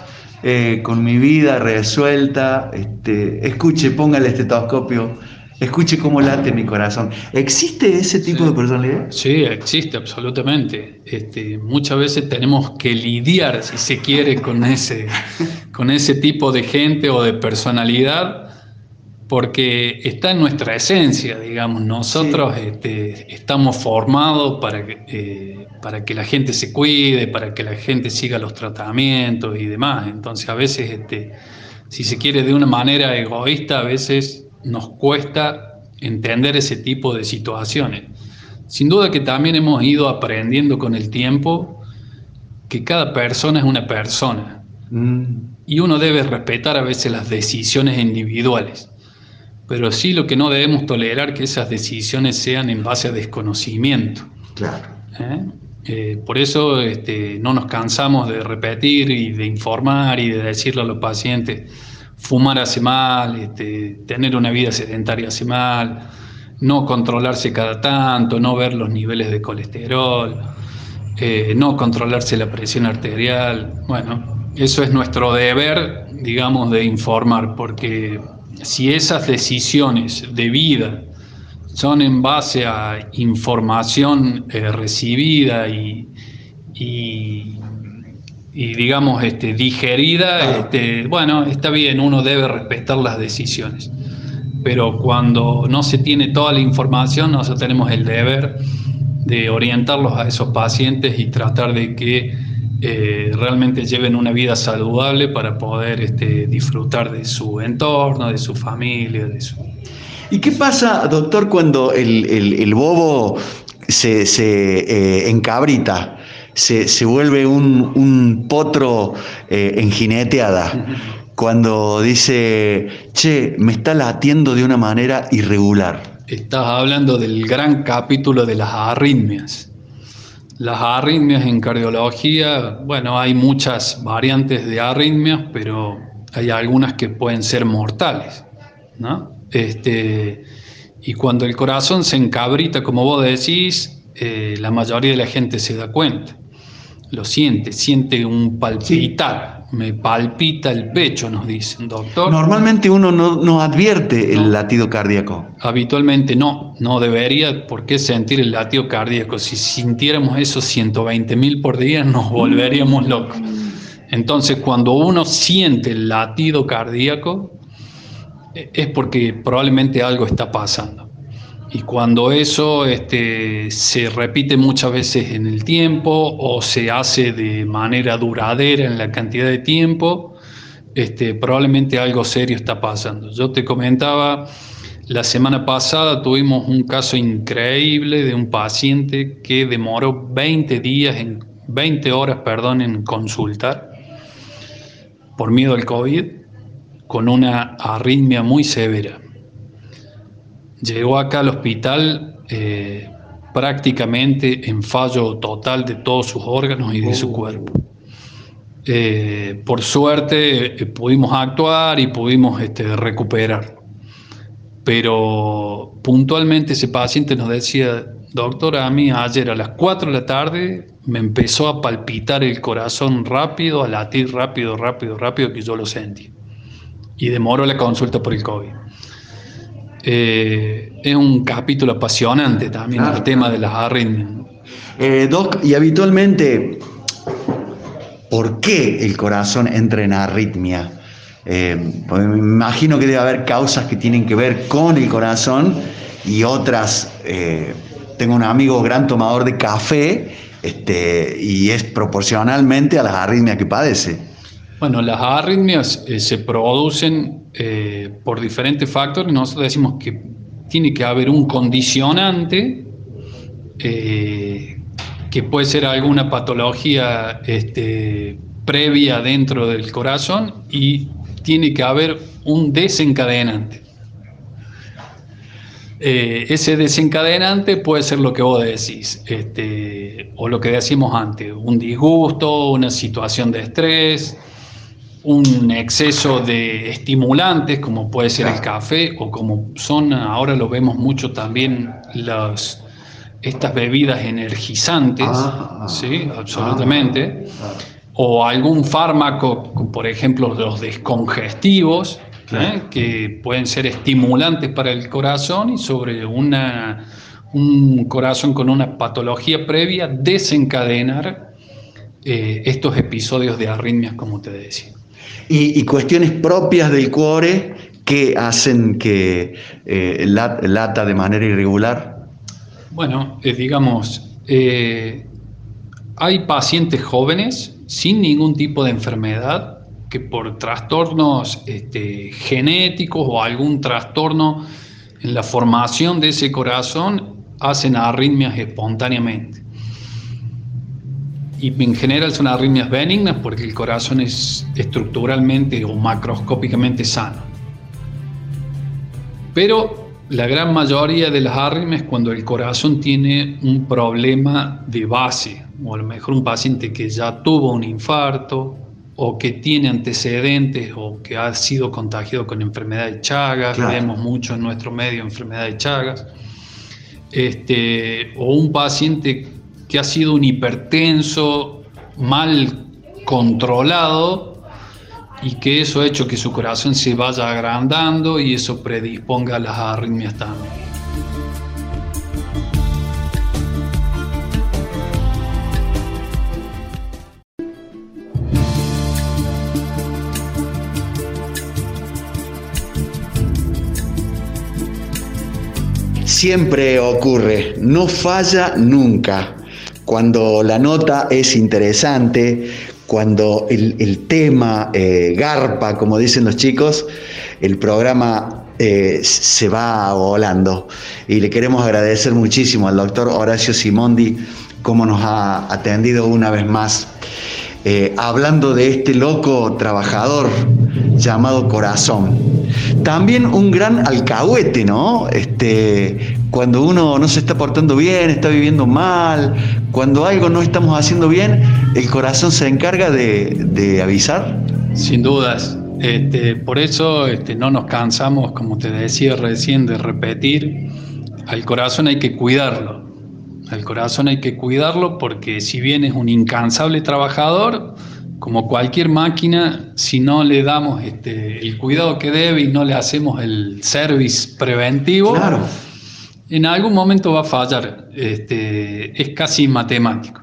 con mi vida resuelta, este, escuche, ponga el estetoscopio Escuche cómo late mi corazón. ¿Existe ese tipo de personalidad? Sí, existe absolutamente. Este, muchas veces tenemos que lidiar, si se quiere, con ese, (laughs) con ese tipo de gente o de personalidad, porque está en nuestra esencia, digamos. Nosotros este, estamos formados para que, eh, para que la gente se cuide, para que la gente siga los tratamientos y demás. Entonces, a veces, este, si se quiere, de una manera egoísta, a veces nos cuesta entender ese tipo de situaciones. Sin duda que también hemos ido aprendiendo con el tiempo que cada persona es una persona mm. y uno debe respetar a veces las decisiones individuales, pero sí lo que no debemos tolerar que esas decisiones sean en base a desconocimiento. Claro. ¿Eh? Eh, por eso este, no nos cansamos de repetir y de informar y de decirle a los pacientes, fumar hace mal, este, tener una vida sedentaria hace mal, no controlarse cada tanto, no ver los niveles de colesterol, eh, no controlarse la presión arterial. Bueno, eso es nuestro deber, digamos, de informar, porque si esas decisiones de vida son en base a información eh, recibida y, y digamos este, digerida, este, bueno, está bien, uno debe respetar las decisiones. Pero cuando no se tiene toda la información, nosotros tenemos el deber de orientarlos a esos pacientes y tratar de que eh, realmente lleven una vida saludable para poder este, disfrutar de su entorno, de su familia, de su... ¿Y qué pasa, doctor, cuando el, bobo se, se eh, encabrita? Se, vuelve un, potro eh, en jineteada. Cuando dice, che, me está latiendo de una manera irregular. Estás hablando del gran capítulo de las arritmias. Las arritmias en cardiología, bueno, hay muchas variantes de arritmias, pero hay algunas que pueden ser mortales, ¿no? Este, y cuando el corazón se encabrita, como vos decís, eh, la mayoría de la gente se da cuenta lo siente, siente un palpitar, me palpita el pecho, nos dicen, doctor. Normalmente uno no, advierte el latido cardíaco. Habitualmente no, no debería por qué sentir el latido cardíaco. Si sintiéramos esos 120 mil por día nos volveríamos locos. Entonces cuando uno siente el latido cardíaco e, es porque probablemente algo está pasando. Y cuando eso este, se repite muchas veces en el tiempo o se hace de manera duradera en la cantidad de tiempo, este, probablemente algo serio está pasando. Yo te comentaba, la semana pasada tuvimos un caso increíble de un paciente que demoró 20 días, en, 20 horas, perdón, en consultar por miedo al COVID, con una arritmia muy severa llegó acá al hospital eh, prácticamente en fallo total de todos sus órganos y de su oh. cuerpo. Eh, por suerte eh, pudimos actuar y pudimos este, recuperar. Pero puntualmente ese paciente nos decía, doctor, a mí ayer a las 4 de la tarde me empezó a palpitar el corazón rápido, a latir rápido, rápido, rápido, que yo lo sentí. Y demoró la consulta por el COVID. Eh, es un capítulo apasionante también el tema de las arritmias. Eh, Doc, y habitualmente, ¿por qué el corazón entra en arritmia? Eh, me imagino que debe haber causas que tienen que ver con el corazón y otras. tengo un amigo gran tomador de café este, y es proporcionalmente a las arritmias que padece. Bueno, las arritmias se producen eh, por diferentes factores. Nosotros decimos que tiene que haber un condicionante eh, que puede ser alguna patología este, previa dentro del corazón y tiene que haber un desencadenante. Eh, ese desencadenante puede ser lo que vos decís, este, o lo que decimos antes, un disgusto, una situación de estrés, un exceso de estimulantes, como puede ser el café, o como son, ahora lo vemos mucho también, las, estas bebidas energizantes, ah, sí, absolutamente, ah, o algún fármaco, por ejemplo, los descongestivos, ¿eh? que pueden ser estimulantes para el corazón y sobre una, un corazón con una patología previa desencadenar eh, estos episodios de arritmias, como te decía. Y, cuestiones propias del cuore que hacen que eh, lata de manera irregular. Bueno, digamos, hay pacientes jóvenes sin ningún tipo de enfermedad que por trastornos este, genéticos o algún trastorno en la formación de ese corazón hacen arritmias espontáneamente. Y en general son arritmias benignas porque el corazón es estructuralmente o macroscópicamente sano. Pero la gran mayoría de las arritmias es cuando el corazón tiene un problema de base, o a lo mejor un paciente que ya tuvo un infarto, o que tiene antecedentes o que ha sido contagiado con enfermedad de Chagas, vemos mucho en nuestro medio enfermedad de Chagas, este, o un paciente que ha sido un hipertenso mal controlado y que eso ha hecho que su corazón se vaya agrandando y eso predisponga a las arritmias también. siempre ocurre, no falla nunca. Cuando la nota es interesante, cuando el, tema eh, garpa, como dicen los chicos, el programa eh, se va volando. Y le queremos agradecer muchísimo al doctor Horacio Simondi cómo nos ha atendido una vez más. Eh, hablando de este loco trabajador llamado corazón. También un gran alcahuete, ¿no? Este, cuando uno no se está portando bien, está viviendo mal, cuando algo no estamos haciendo bien, el corazón se encarga de, avisar. Sin dudas. Este, por eso este, no nos cansamos, como te decía recién, de repetir, al corazón hay que cuidarlo. Al corazón hay que cuidarlo porque si bien es un incansable trabajador, como cualquier máquina, si no le damos este, el cuidado que debe y no le hacemos el service preventivo, en algún momento va a fallar. Este, es casi matemático.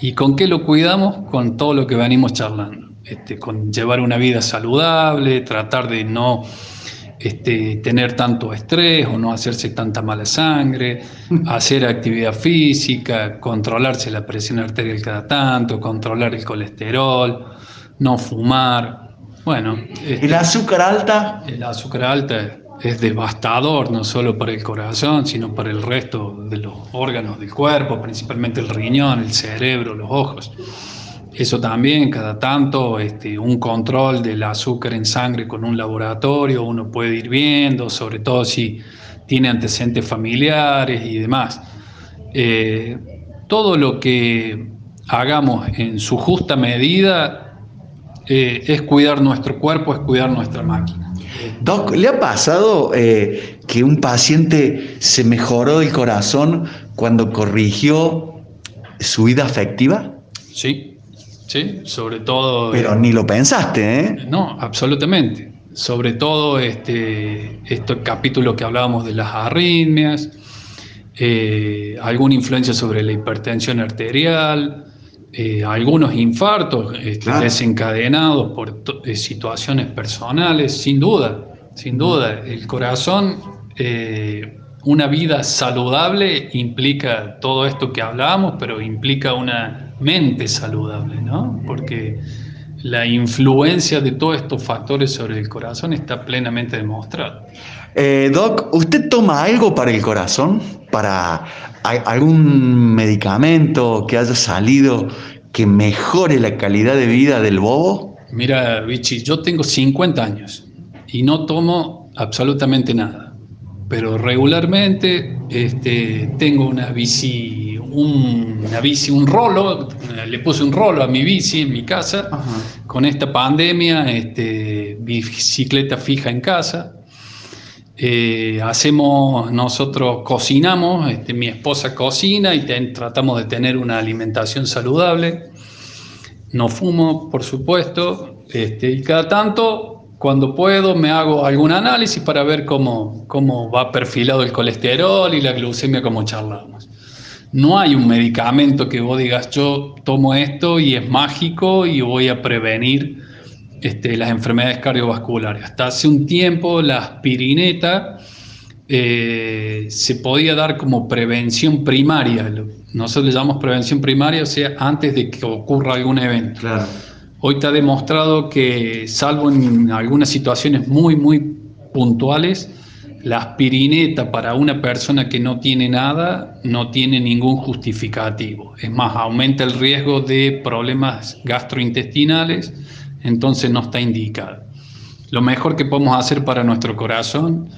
¿Y con qué lo cuidamos? Con todo lo que venimos charlando. Este, con llevar una vida saludable, tratar de no este, tener tanto estrés o no hacerse tanta mala sangre, (laughs) hacer actividad física, controlarse la presión arterial cada tanto, controlar el colesterol, no fumar. Bueno. Este, ¿El azúcar alta? El azúcar alta es devastador, no solo para el corazón, sino para el resto de los órganos del cuerpo, principalmente el riñón, el cerebro, los ojos. Eso también, cada tanto, este, un control del azúcar en sangre con un laboratorio, uno puede ir viendo, sobre todo si tiene antecedentes familiares y demás. Eh, todo lo que hagamos en su justa medida eh, es cuidar nuestro cuerpo, es cuidar nuestra máquina. Doc, ¿le ha pasado eh, que un paciente se mejoró el corazón cuando corrigió su vida afectiva? Sí, ¿sí? Sobre todo... Pero ni lo pensaste, ¿eh? No, absolutamente. Sobre todo este, este capítulo que hablábamos de las arritmias, eh, alguna influencia sobre la hipertensión arterial, eh, algunos infartos este, desencadenados por eh, situaciones personales, sin duda, sin duda. El corazón, una vida saludable implica todo esto que hablábamos, pero implica una mente saludable, ¿no? Porque la influencia de todos estos factores sobre el corazón está plenamente demostrada. Eh, Doc, ¿usted toma algo para el corazón? ¿Para algún medicamento que haya salido que mejore la calidad de vida del bobo? Mira, Vichy, yo tengo 50 años y no tomo absolutamente nada pero regularmente este, tengo una bici, un, una bici, un rolo, le puse un rolo a mi bici en mi casa, con esta pandemia, este, bicicleta fija en casa. Eh, hacemos, nosotros cocinamos, este, mi esposa cocina y tratamos de tener una alimentación saludable. No fumo, por supuesto, este, y cada tanto cuando puedo me hago algún análisis para ver cómo, cómo va perfilado el colesterol y la glucemia como charlamos. No hay un medicamento que vos digas yo tomo esto y es mágico y voy a prevenir este, las enfermedades cardiovasculares. Hasta hace un tiempo la aspirineta eh, se podía dar como prevención primaria. Nosotros le llamamos prevención primaria, o sea, antes de que ocurra algún evento. Claro. Hoy está demostrado que, salvo en algunas situaciones muy, muy puntuales, la aspirineta para una persona que no tiene nada no tiene ningún justificativo. Es más, aumenta el riesgo de problemas gastrointestinales, entonces no está indicado. Lo mejor que podemos hacer para nuestro corazón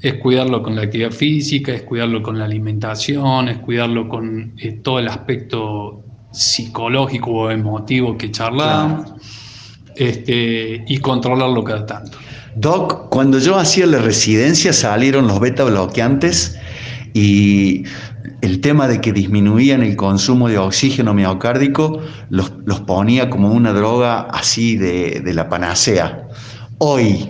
es cuidarlo con la actividad física, es cuidarlo con la alimentación, es cuidarlo con eh, todo el aspecto psicológico o emotivo que charlamos este, y controlarlo cada tanto. Doc, cuando yo hacía la residencia salieron los beta bloqueantes y el tema de que disminuían el consumo de oxígeno miocárdico los, ponía como una droga así de, de la panacea. Hoy,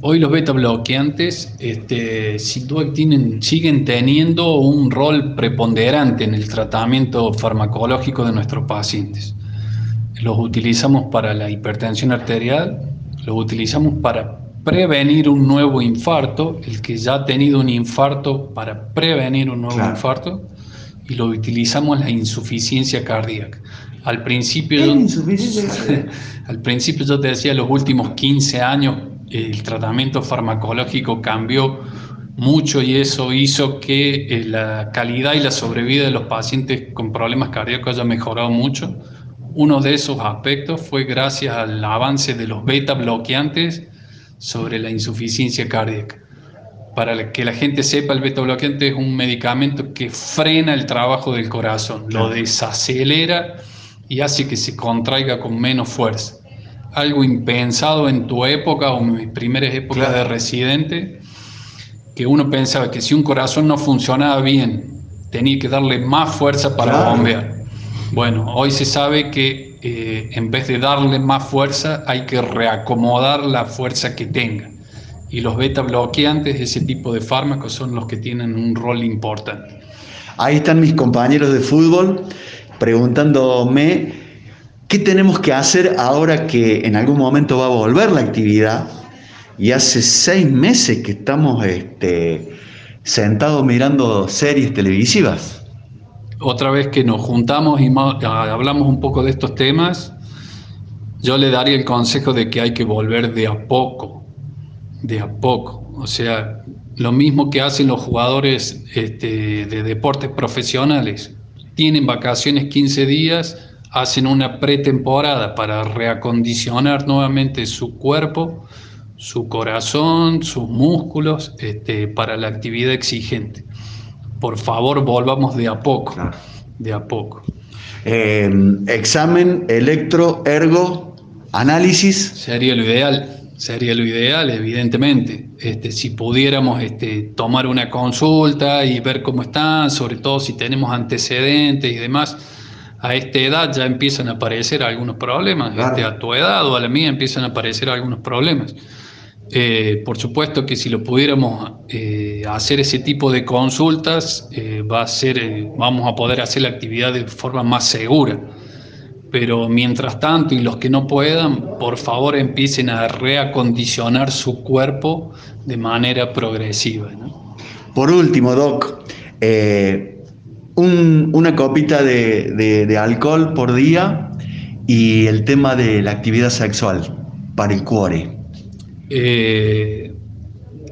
Hoy los beta bloqueantes este, siguen teniendo un rol preponderante en el tratamiento farmacológico de nuestros pacientes. Los utilizamos para la hipertensión arterial, los utilizamos para prevenir un nuevo infarto, el que ya ha tenido un infarto para prevenir un nuevo infarto, y lo utilizamos la insuficiencia cardíaca. Al principio, yo, (laughs) al principio yo te decía, los últimos 15 años el tratamiento farmacológico cambió mucho y eso hizo que eh, la calidad y la sobrevida de los pacientes con problemas cardíacos haya mejorado mucho. Uno de esos aspectos fue gracias al avance de los beta bloqueantes sobre la insuficiencia cardíaca. Para que la gente sepa, el beta bloqueante es un medicamento que frena el trabajo del corazón, lo desacelera y hace que se contraiga con menos fuerza algo impensado en tu época o en mis primeras épocas de residente, que uno pensaba que si un corazón no funcionaba bien, tenía que darle más fuerza para bombear. Bueno, hoy se sabe que eh, en vez de darle más fuerza, hay que reacomodar la fuerza que tenga. Y los beta bloqueantes, ese tipo de fármacos, son los que tienen un rol importante. Ahí están mis compañeros de fútbol preguntándome ¿Qué tenemos que hacer ahora que en algún momento va a volver la actividad? Y hace seis meses que estamos este, sentados mirando series televisivas. Otra vez que nos juntamos y hablamos un poco de estos temas, yo le daría el consejo de que hay que volver de a poco, de a poco. O sea, lo mismo que hacen los jugadores este, de deportes profesionales. Tienen vacaciones 15 días, hacen una pretemporada para reacondicionar nuevamente su cuerpo, su corazón, sus músculos este, para la actividad exigente. Por favor, volvamos de a poco, de a poco. Eh, examen, electro, ergo, análisis. Sería lo ideal, sería lo ideal, evidentemente. Este, si pudiéramos este, tomar una consulta y ver cómo están, sobre todo si tenemos antecedentes y demás, a esta edad ya empiezan a aparecer algunos problemas, este, a tu edad o a la mía empiezan a aparecer algunos problemas. Eh, por supuesto que si lo pudiéramos eh, hacer ese tipo de consultas, eh, va a ser, vamos a poder hacer la actividad de forma más segura. Pero mientras tanto, y los que no puedan, por favor empiecen a reacondicionar su cuerpo de manera progresiva. Por último, Doc, una copita de, alcohol por día y el tema de la actividad sexual para el cuore. Eh,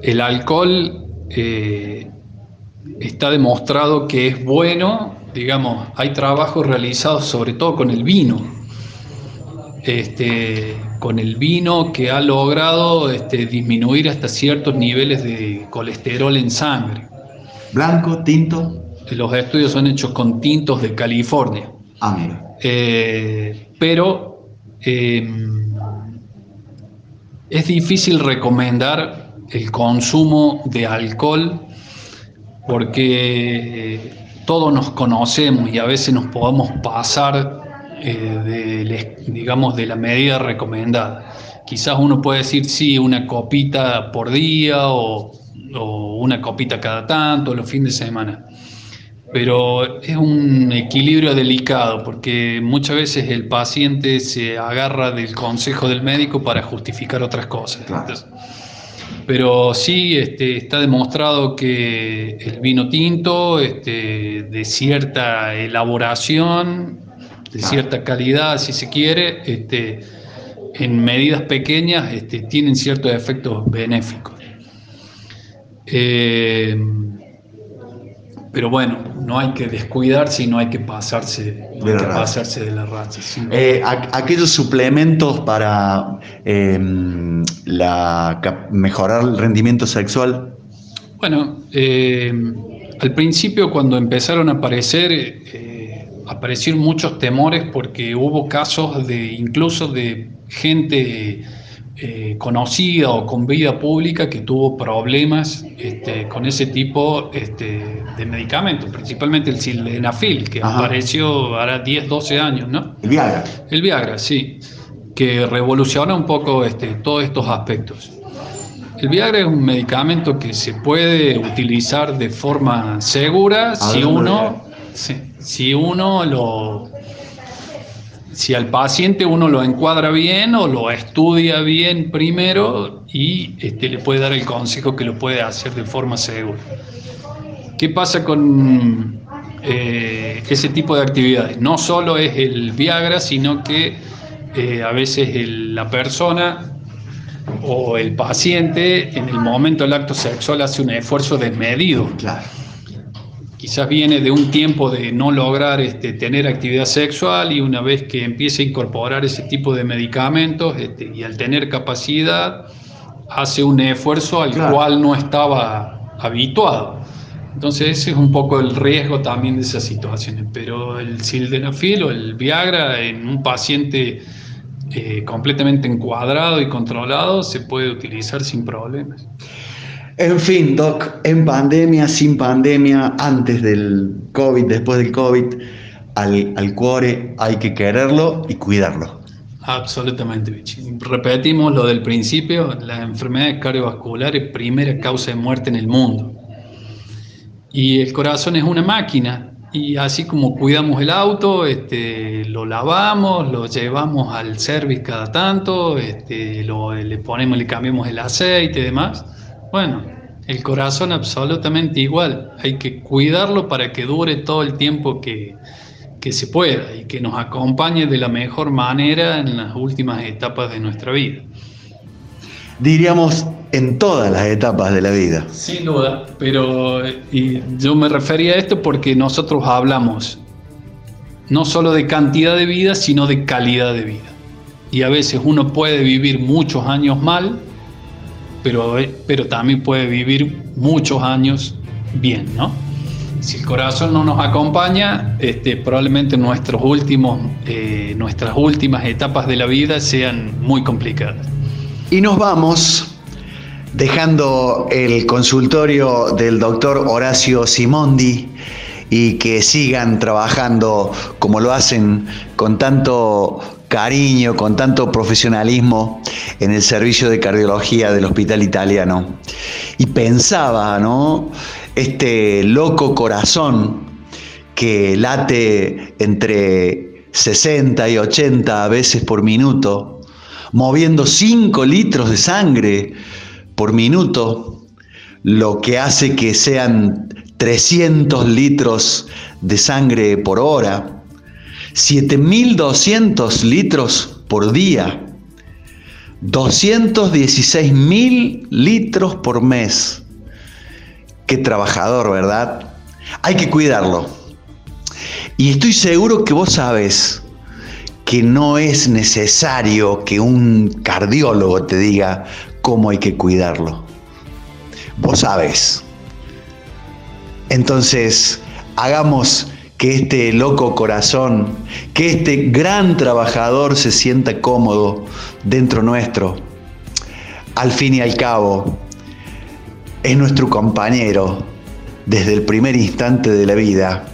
el alcohol eh, está demostrado que es bueno, digamos, hay trabajos realizados sobre todo con el vino, este, con el vino que ha logrado este, disminuir hasta ciertos niveles de colesterol en sangre. ¿Blanco, tinto? Los estudios son hechos con tintos de California. Ah, mira. Eh, pero es difícil recomendar el consumo de alcohol porque todos nos conocemos y a veces nos podemos pasar eh, de, digamos, de la medida recomendada. Quizás uno puede decir, sí, una copita por día o, o una copita cada tanto, los fines de semana pero es un equilibrio delicado porque muchas veces el paciente se agarra del consejo del médico para justificar otras cosas. pero sí este, está demostrado que el vino tinto este, de cierta elaboración, de cierta calidad, si se quiere, este, en medidas pequeñas tienen ciertos efectos benéficos. Eh, pero bueno, no hay que descuidarse y no hay que pasarse, de, la pasarse de la racha. Eh, aquellos suplementos para em, la, mejorar el rendimiento sexual. Bueno, em, al principio cuando empezaron a aparecer, eh, aparecieron muchos temores porque hubo casos de incluso de gente eh, conocida o con vida pública que tuvo problemas este, con ese tipo este, de medicamentos, principalmente el sildenafil, que apareció ahora 10, 12 años, ¿no? El Viagra. El Viagra, sí, que revoluciona un poco este, todos estos aspectos. El Viagra es un medicamento que se puede utilizar de forma segura si uno, si uno lo si al paciente uno lo encuadra bien o lo estudia bien primero y este, le puede dar el consejo que lo puede hacer de forma segura. ¿Qué pasa con eh, ese tipo de actividades? No solo es el Viagra, sino que eh, a veces la persona o el paciente en el momento del acto sexual hace un esfuerzo desmedido. Claro quizás viene de un tiempo de no lograr este, tener actividad sexual y una vez que empieza a incorporar ese tipo de medicamentos este, y al tener capacidad hace un esfuerzo al cual no estaba habituado. Entonces ese es un poco el riesgo también de esas situaciones. Pero el sildenafil o el Viagra en un paciente eh, completamente encuadrado y controlado se puede utilizar sin problemas. En fin, Doc, en pandemia, sin pandemia, antes del COVID, después del COVID, al, al cuore hay que quererlo y cuidarlo. Absolutamente, Vichy. Repetimos lo del principio, la enfermedad cardiovascular es primera causa de muerte en el mundo. Y el corazón es una máquina, y así como cuidamos el auto, este, lo lavamos, lo llevamos al service cada tanto, este, le ponemos, le cambiamos el aceite y demás, bueno, el corazón absolutamente igual. Hay que cuidarlo para que dure todo el tiempo que, se pueda y que nos acompañe de la mejor manera en las últimas etapas de nuestra vida. Diríamos en todas las etapas de la vida. Sin duda, pero y yo me refería a esto porque nosotros hablamos no solo de cantidad de vida, sino de calidad de vida. Y a veces uno puede vivir muchos años mal pero, pero también puede vivir muchos años bien, ¿no? Si el corazón no nos acompaña, este, probablemente nuestros últimos, eh, nuestras últimas etapas de la vida sean muy complicadas. Y nos vamos dejando el consultorio del doctor Horacio Simondi y que sigan trabajando como lo hacen con tanto cariño, con tanto profesionalismo en el servicio de cardiología del Hospital Italiano. Y pensaba, ¿no? Este loco corazón que late entre 60 y 80 veces por minuto, moviendo 5 litros de sangre por minuto, lo que hace que sean 300 litros de sangre por hora 7.200 litros por día, 216.000 litros por mes. Qué trabajador, ¿verdad? Hay que cuidarlo. Y estoy seguro que vos sabes que no es necesario que un cardiólogo te diga cómo hay que cuidarlo. Vos sabes. Entonces, hagamos que este loco corazón, que este gran trabajador se sienta cómodo dentro nuestro. Al fin y al cabo, es nuestro compañero desde el primer instante de la vida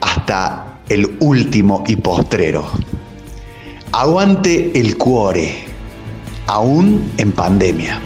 hasta el último y postrero. Aguante el cuore, aún en pandemia.